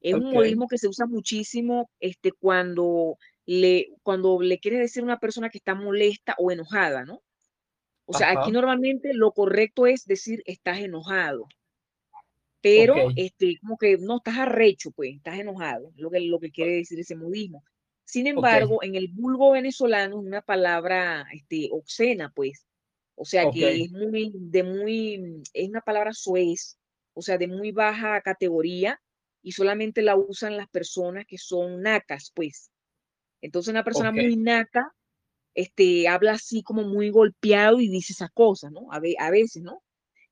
Es un modismo que se usa muchísimo este, cuando, le, cuando le quieres decir a una persona que está molesta o enojada, ¿no? O sea, aquí normalmente lo correcto es decir estás enojado. Pero, este, como que no estás arrecho, pues, estás enojado, lo que, lo que quiere decir ese modismo. Sin embargo, en el vulgo venezolano es una palabra este, obscena, pues. O sea, que es muy, de muy, es una palabra suez, o sea, de muy baja categoría y solamente la usan las personas que son nacas, pues. Entonces, una persona muy naca, este, habla así como muy golpeado y dice esas cosas, ¿no? A, veces, ¿no?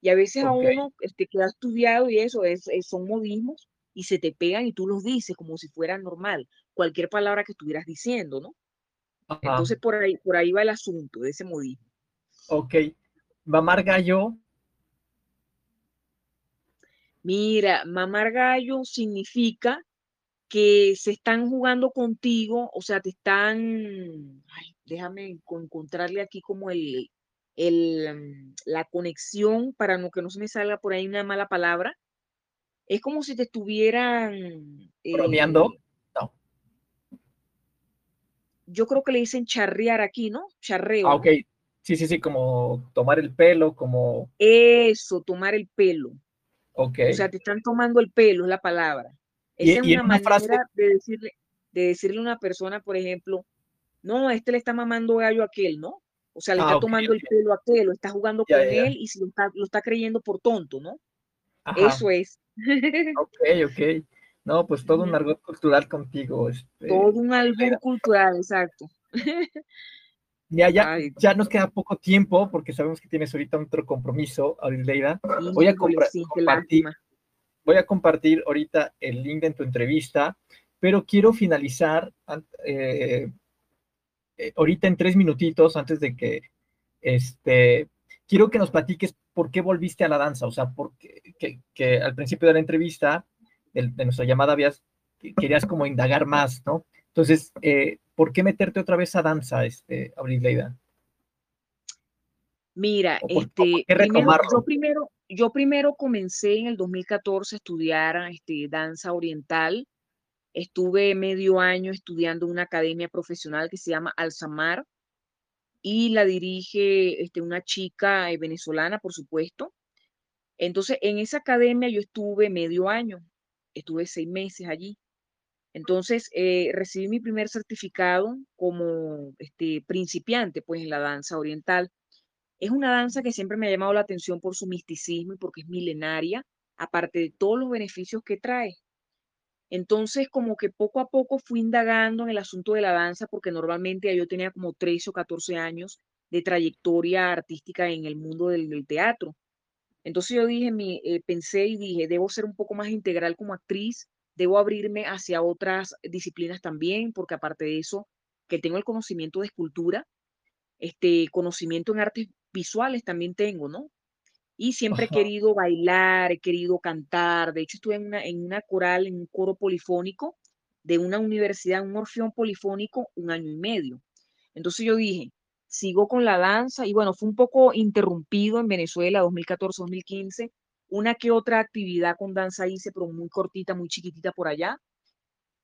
Y a veces a uno este, que ha estudiado y eso, es, son modismos y se te pegan y tú los dices como si fuera normal cualquier palabra que estuvieras diciendo, ¿no? Entonces por ahí, por ahí va el asunto de ese modismo. Ok. Mamar gallo. Mira, mamar gallo significa que se están jugando contigo, o sea, te están, ay, déjame encontrarle aquí como el, el, mm, la conexión para no que no se me salga por ahí una mala palabra. Es como si te estuvieran... Bromeando yo creo que le dicen charrear aquí, ¿no? Charreo. Ah, ok. Sí, sí, sí, como tomar el pelo, como... Eso, tomar el pelo. Ok. O sea, te están tomando el pelo, es la palabra. Esa es una, manera de, decirle, de decirle a una persona, por ejemplo, no, este le está mamando gallo a aquel, ¿no? O sea, le ah, está tomando el pelo a aquel, lo está jugando con él y si lo está, lo está creyendo por tonto, ¿no? Eso es. ok, ok. No, pues todo un argot cultural contigo. Este, todo un albur cultural, exacto. Ya, ya, ya nos queda poco tiempo porque sabemos que tienes ahorita otro compromiso, Aurileida. Voy a compartir, voy a compartir ahorita el link de tu entrevista, pero quiero finalizar eh, eh, ahorita en tres minutitos antes de que este, quiero que nos platiques por qué volviste a la danza, o sea, porque que al principio de la entrevista de, nuestra llamada habías, querías como indagar más, ¿no? Entonces, eh, ¿por qué meterte otra vez a danza, este, Abril Leida? Mira, este, primero, yo, primero, yo primero comencé en el 2014 a estudiar este, danza oriental. Estuve medio año estudiando en una academia profesional que se llama Alzamar y la dirige este, una chica eh, venezolana, por supuesto. Entonces, en esa academia yo estuve medio año estuve seis meses allí. Entonces, eh, recibí mi primer certificado como este, principiante pues, en la danza oriental. Es una danza que siempre me ha llamado la atención por su misticismo y porque es milenaria, aparte de todos los beneficios que trae. Entonces, como que poco a poco fui indagando en el asunto de la danza, porque normalmente yo tenía como 13 o 14 años de trayectoria artística en el mundo del, teatro. Entonces yo dije, mi, eh, pensé y dije, debo ser un poco más integral como actriz, debo abrirme hacia otras disciplinas también, porque aparte de eso, que tengo el conocimiento de escultura, este conocimiento en artes visuales también tengo, ¿no? Y siempre he querido bailar, he querido cantar. De hecho, estuve en una, en una coral, en un coro polifónico de una universidad, un orfeón polifónico, un año y medio. Entonces yo dije, sigo con la danza y bueno, fue un poco interrumpido en Venezuela 2014-2015. Una que otra actividad con danza hice, pero muy cortita, muy chiquitita por allá.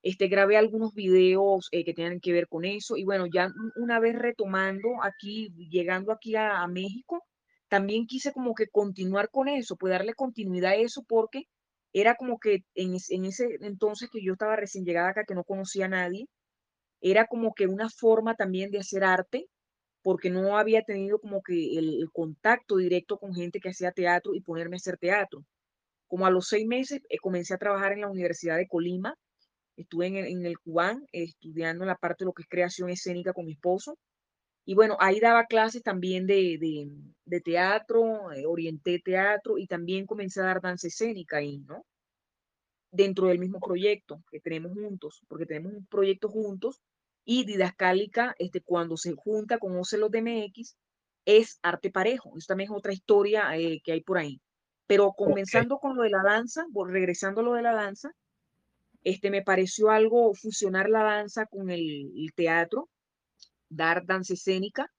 Este, grabé algunos videos eh, que tenían que ver con eso y bueno, ya una vez retomando aquí, llegando aquí a, México, también quise como que continuar con eso, pues darle continuidad a eso porque era como que en, en ese entonces que yo estaba recién llegada acá, que no conocía a nadie, era como que una forma también de hacer arte, porque no había tenido como que el, contacto directo con gente que hacía teatro y ponerme a hacer teatro. Como a los seis meses eh, comencé a trabajar en la Universidad de Colima estuve en el, Cubán estudiando la parte de lo que es creación escénica con mi esposo. Y bueno, ahí daba clases también de, de, teatro, eh, orienté teatro y también comencé a dar danza escénica ahí, ¿no? Dentro del mismo proyecto que tenemos juntos, porque tenemos un proyecto juntos y didascálica, este, cuando se junta con Ocelos DMX, es arte parejo. Eso también es otra historia eh, que hay por ahí. Pero comenzando con lo de la danza, regresando a lo de la danza, este, me pareció algo fusionar la danza con el, teatro, dar danza escénica.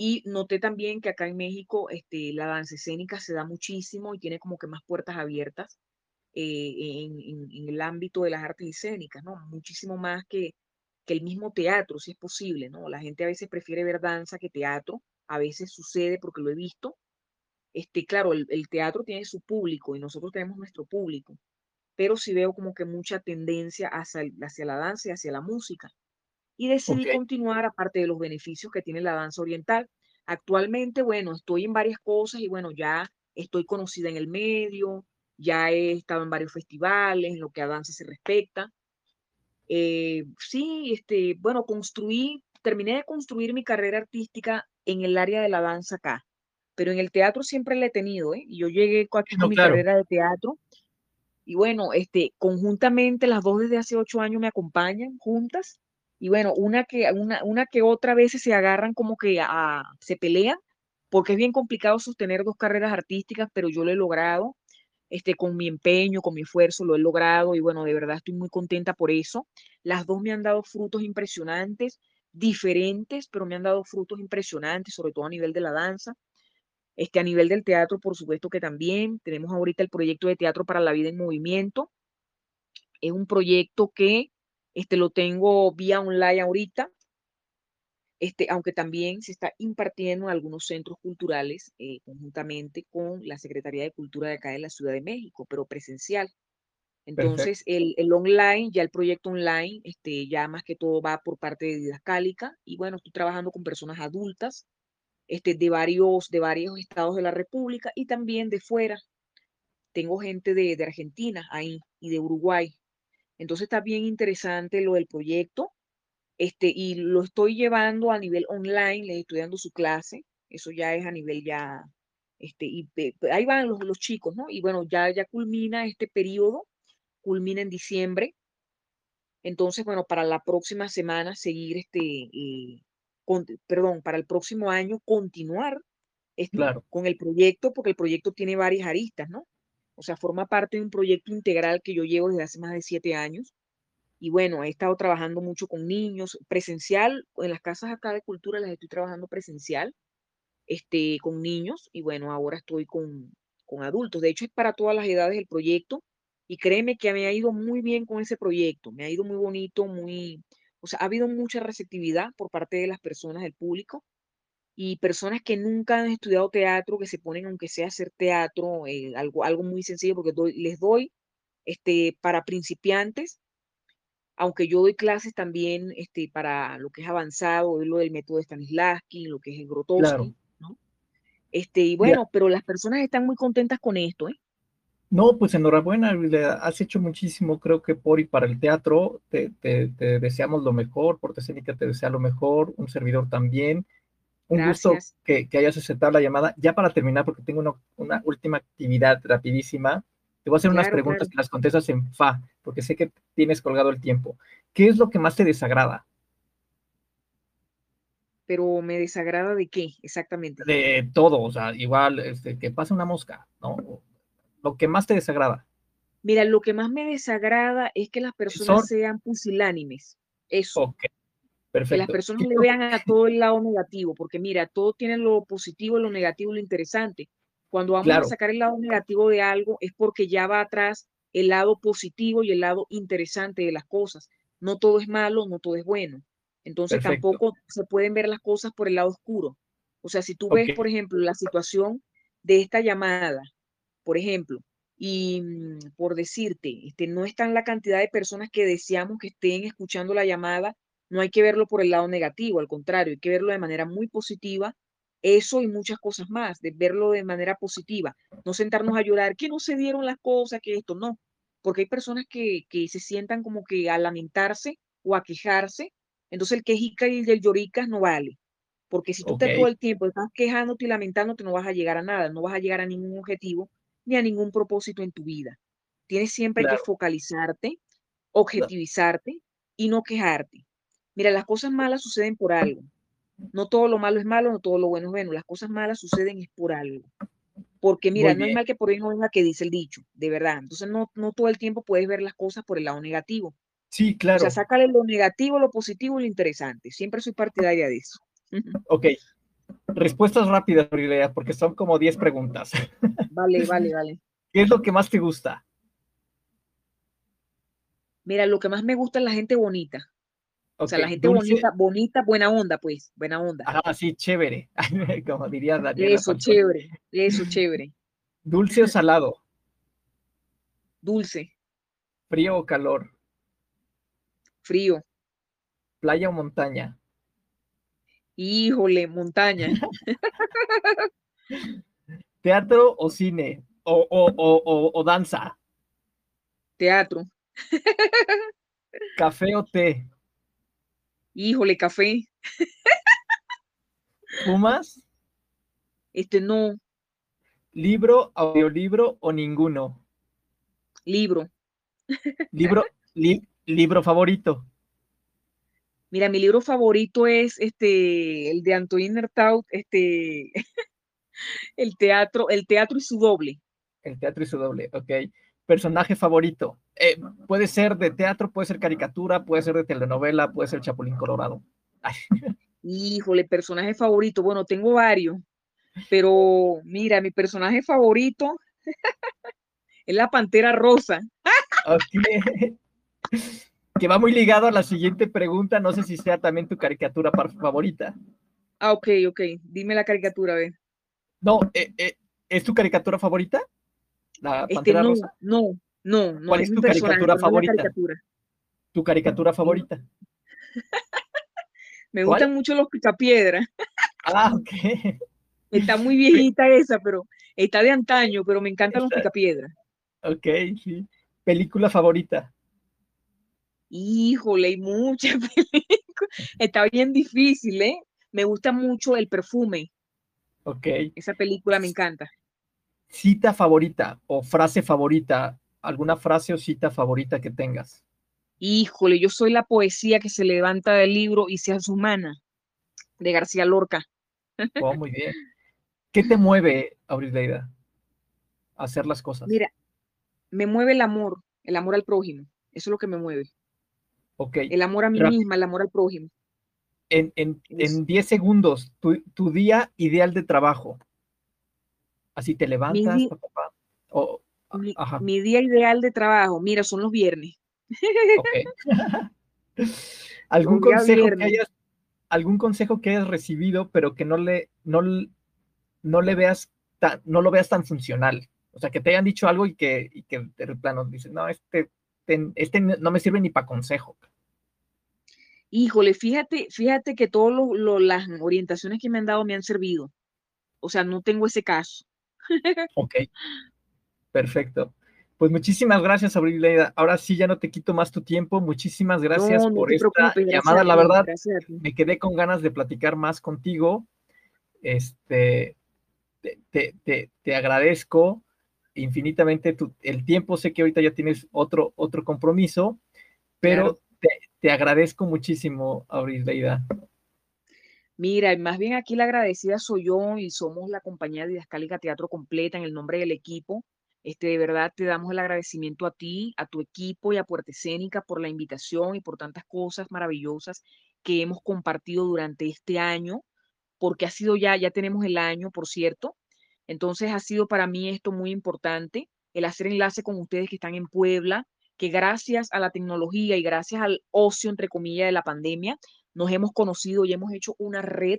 Y noté también que acá en México este, la danza escénica se da muchísimo y tiene como que más puertas abiertas eh, en, el ámbito de las artes escénicas, ¿no? Muchísimo más que, que el mismo teatro, si es posible, ¿no? La gente a veces prefiere ver danza que teatro, a veces sucede porque lo he visto. Este, claro, el, el teatro tiene su público y nosotros tenemos nuestro público pero sí veo como que mucha tendencia hacia, hacia la danza y hacia la música. Y decidí continuar, aparte de los beneficios que tiene la danza oriental. Actualmente, bueno, estoy en varias cosas y bueno, ya estoy conocida en el medio, ya he estado en varios festivales en lo que a danza se respecta. Eh, sí, este, bueno, construí, terminé de construir mi carrera artística en el área de la danza acá, pero en el teatro siempre la he tenido, ¿eh? Y yo llegué aquí con mi carrera de teatro y bueno, este, conjuntamente las dos desde hace ocho años me acompañan juntas. Y bueno, una que, una, una que otra vez se agarran como que a, se pelean, porque es bien complicado sostener dos carreras artísticas, pero yo lo he logrado, este, con mi empeño, con mi esfuerzo, lo he logrado y bueno, de verdad estoy muy contenta por eso. Las dos me han dado frutos impresionantes, diferentes, pero me han dado frutos impresionantes, sobre todo a nivel de la danza. Este, a nivel del teatro, por supuesto que también. Tenemos ahorita el proyecto de Teatro para la Vida en Movimiento. Es un proyecto que este, lo tengo vía online ahorita, este, aunque también se está impartiendo en algunos centros culturales eh, conjuntamente con la Secretaría de Cultura de acá de la Ciudad de México, pero presencial. Entonces, el, el, online, ya el proyecto online, este, ya más que todo va por parte de Didascálica y bueno, estoy trabajando con personas adultas este, de, varios, de varios estados de la República y también de fuera. Tengo gente de, de Argentina ahí y de Uruguay. Entonces está bien interesante lo del proyecto este, y lo estoy llevando a nivel online, les estoy dando su clase, eso ya es a nivel ya, este, y ahí van los, los chicos, ¿no? Y bueno, ya, ya culmina este periodo, culmina en diciembre, entonces, bueno, para la próxima semana seguir este, eh, perdón, para el próximo año continuar con el proyecto, porque el proyecto tiene varias aristas, ¿no? O sea, forma parte de un proyecto integral que yo llevo desde hace más de siete años. Y bueno, he estado trabajando mucho con niños, presencial, en las casas acá de cultura las estoy trabajando presencial, este, con niños, y bueno, ahora estoy con, con adultos. De hecho, es para todas las edades el proyecto, y créeme que me ha ido muy bien con ese proyecto, me ha ido muy bonito, muy, o sea, ha habido mucha receptividad por parte de las personas, del público, y personas que nunca han estudiado teatro, que se ponen, aunque sea hacer teatro, eh, algo, algo muy sencillo, porque les doy este, para principiantes, aunque yo doy clases también este, para lo que es avanzado, lo del método de Stanislavski, lo que es el Grotowski, ¿no? Este, y bueno, pero las personas están muy contentas con esto, ¿eh? No, pues enhorabuena, has hecho muchísimo, creo que por y para el teatro, te, deseamos lo mejor, Portescénica te desea lo mejor, un servidor también. Un gusto que, hayas aceptado la llamada. Ya para terminar, porque tengo una, última actividad rapidísima, te voy a hacer unas preguntas que las contestas en fa, porque sé que tienes colgado el tiempo. ¿Qué es lo que más te desagrada? Pero me desagrada de qué exactamente? De todo, o sea, igual este, que pasa una mosca, ¿no? lo que más te desagrada? Mira, lo que más me desagrada es que las personas sean pusilánimes. Eso. Perfecto. Que las personas le vean a todo el lado negativo, porque mira, todo tiene lo positivo, lo negativo, lo interesante. Cuando vamos a sacar el lado negativo de algo es porque ya va atrás el lado positivo y el lado interesante de las cosas. No todo es malo, no todo es bueno. Entonces tampoco se pueden ver las cosas por el lado oscuro. O sea, si tú ves, por ejemplo, la situación de esta llamada, por ejemplo, y mm, por decirte, este, no están la cantidad de personas que deseamos que estén escuchando la llamada, no hay que verlo por el lado negativo, al contrario, hay que verlo de manera muy positiva, eso y muchas cosas más, de verlo de manera positiva, no sentarnos a llorar, que no se dieron las cosas, que esto no, porque hay personas que, se sientan como que a lamentarse o a quejarse, entonces el quejica y el lloricas no vale, porque si tú te todo el tiempo estás quejándote y lamentándote, no vas a llegar a nada, no vas a llegar a ningún objetivo ni a ningún propósito en tu vida. Tienes siempre que focalizarte, objetivizarte y no quejarte. Mira, las cosas malas suceden por algo. No todo lo malo es malo, no todo lo bueno es bueno. Las cosas malas suceden es por algo. Porque mira, no es mal que por ahí no venga que dice el dicho, de verdad. Entonces no, no todo el tiempo puedes ver las cosas por el lado negativo. Sí, claro. O sea, sácale lo negativo, lo positivo y lo interesante. Siempre soy partidaria de eso. Ok, Respuestas rápidas, porque son como 10 preguntas. Vale, vale, vale. ¿Qué es lo que más te gusta? Mira, lo que más me gusta es la gente bonita. O sea, la gente bonita, bonita, buena onda, pues, buena onda. Ah, sí, chévere, como diría. Eso, chévere, eso, chévere. ¿Dulce o salado? Dulce. ¿Frío o calor? Frío. ¿Playa o montaña? Híjole, montaña. ¿Teatro o cine? O, o, o, danza? Teatro. ¿Café o té? Híjole, café. ¿Fumas? Este no. ¿Libro, audiolibro o ninguno? Libro. ¿Libro, libro favorito? Mira, mi libro favorito es este, el de Antoine Artaud, este, el teatro, el teatro y su doble. El teatro y su doble, ok. Personaje favorito. Eh, puede ser de teatro, puede ser caricatura, puede ser de telenovela, puede ser Chapulín Colorado. Híjole, personaje favorito. Bueno, tengo varios, pero mira, mi personaje favorito es la Pantera Rosa. ok que va muy ligado a la siguiente pregunta, no sé si sea también tu caricatura favorita. Ah, ok, ok, dime la caricatura, a ver. No, eh, eh, ¿es tu caricatura favorita? La este, Pantera no, Rosa. No, no, no. ¿Cuál es, tu caricatura favorita? ¿Tu caricatura favorita? Me gustan mucho los picapiedras. ah, ok. Está muy viejita esa, pero está de antaño, pero me encantan los picapiedras. Ok, sí. ¿Película favorita? Híjole, hay muchas películas. Está bien difícil, ¿eh? Me gusta mucho el perfume. Ok. Esa película me encanta. Cita favorita o frase favorita, alguna frase o cita favorita que tengas. Híjole, yo soy la poesía que se levanta del libro y se hace humana, de García Lorca. Oh, muy bien. ¿Qué te mueve, Aurileida, a hacer las cosas? Mira, me mueve el amor, el amor al prójimo. Eso es lo que me mueve. El amor a mí misma, el amor al prójimo. En, en, 10 segundos, tu, día ideal de trabajo. Así te levantas, mi, mi, día ideal de trabajo, mira, son los viernes. ¿Algún, consejo que hayas, algún consejo que hayas recibido, pero que no le, no, no le veas tan, no lo veas tan funcional. O sea, que te hayan dicho algo y que, y que de plano dices, no, este, este no me sirve ni para consejo. Híjole, fíjate, fíjate que todas las orientaciones que me han dado me han servido. O sea, no tengo ese caso. ok, perfecto. Pues muchísimas gracias, Abril Ahora sí, ya no te quito más tu tiempo. Muchísimas gracias por esta llamada. La verdad, me quedé con ganas de platicar más contigo. Este, te, te, te, agradezco infinitamente el tiempo. Sé que ahorita ya tienes otro, otro compromiso, pero te, agradezco muchísimo, Abril Leida. Mira, más bien aquí la agradecida soy yo y somos la compañía Didascálica Teatro Completa en el nombre del equipo. Este, de verdad te damos el agradecimiento a ti, a tu equipo y a Puerta Escénica por la invitación y por tantas cosas maravillosas que hemos compartido durante este año, porque ha sido ya, ya tenemos el año, por cierto. Entonces ha sido para mí esto muy importante, el hacer enlace con ustedes que están en Puebla, que gracias a la tecnología y gracias al ocio, entre comillas, de la pandemia, nos hemos conocido y hemos hecho una red.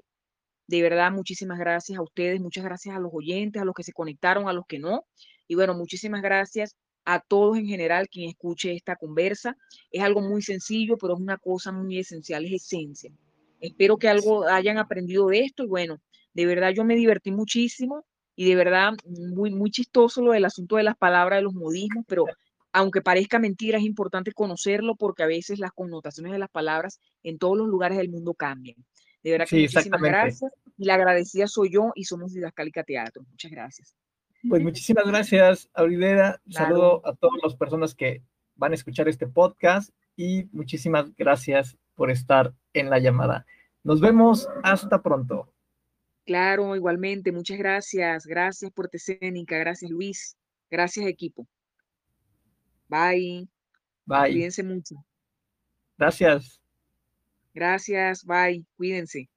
De verdad, muchísimas gracias a ustedes, muchas gracias a los oyentes, a los que se conectaron, a los que no. Y bueno, muchísimas gracias a todos en general quien escuche esta conversa. Es algo muy sencillo, pero es una cosa muy esencial, es esencia. Espero que algo hayan aprendido de esto y bueno, de verdad yo me divertí muchísimo y de verdad muy, muy chistoso lo del asunto de las palabras, de los modismos, pero aunque parezca mentira, es importante conocerlo porque a veces las connotaciones de las palabras en todos los lugares del mundo cambian. De verdad que muchísimas gracias y la agradecida soy yo y somos Didascálica Teatro. Muchas gracias. Pues muchísimas gracias, Aurilera. Saludo a todas las personas que van a escuchar este podcast y muchísimas gracias por estar en la llamada. Nos vemos hasta pronto. Claro, igualmente. Muchas gracias. Gracias, por. Gracias, Luis. Gracias, equipo. Bye. Bye. Cuídense mucho. Gracias. Gracias. Bye. Cuídense.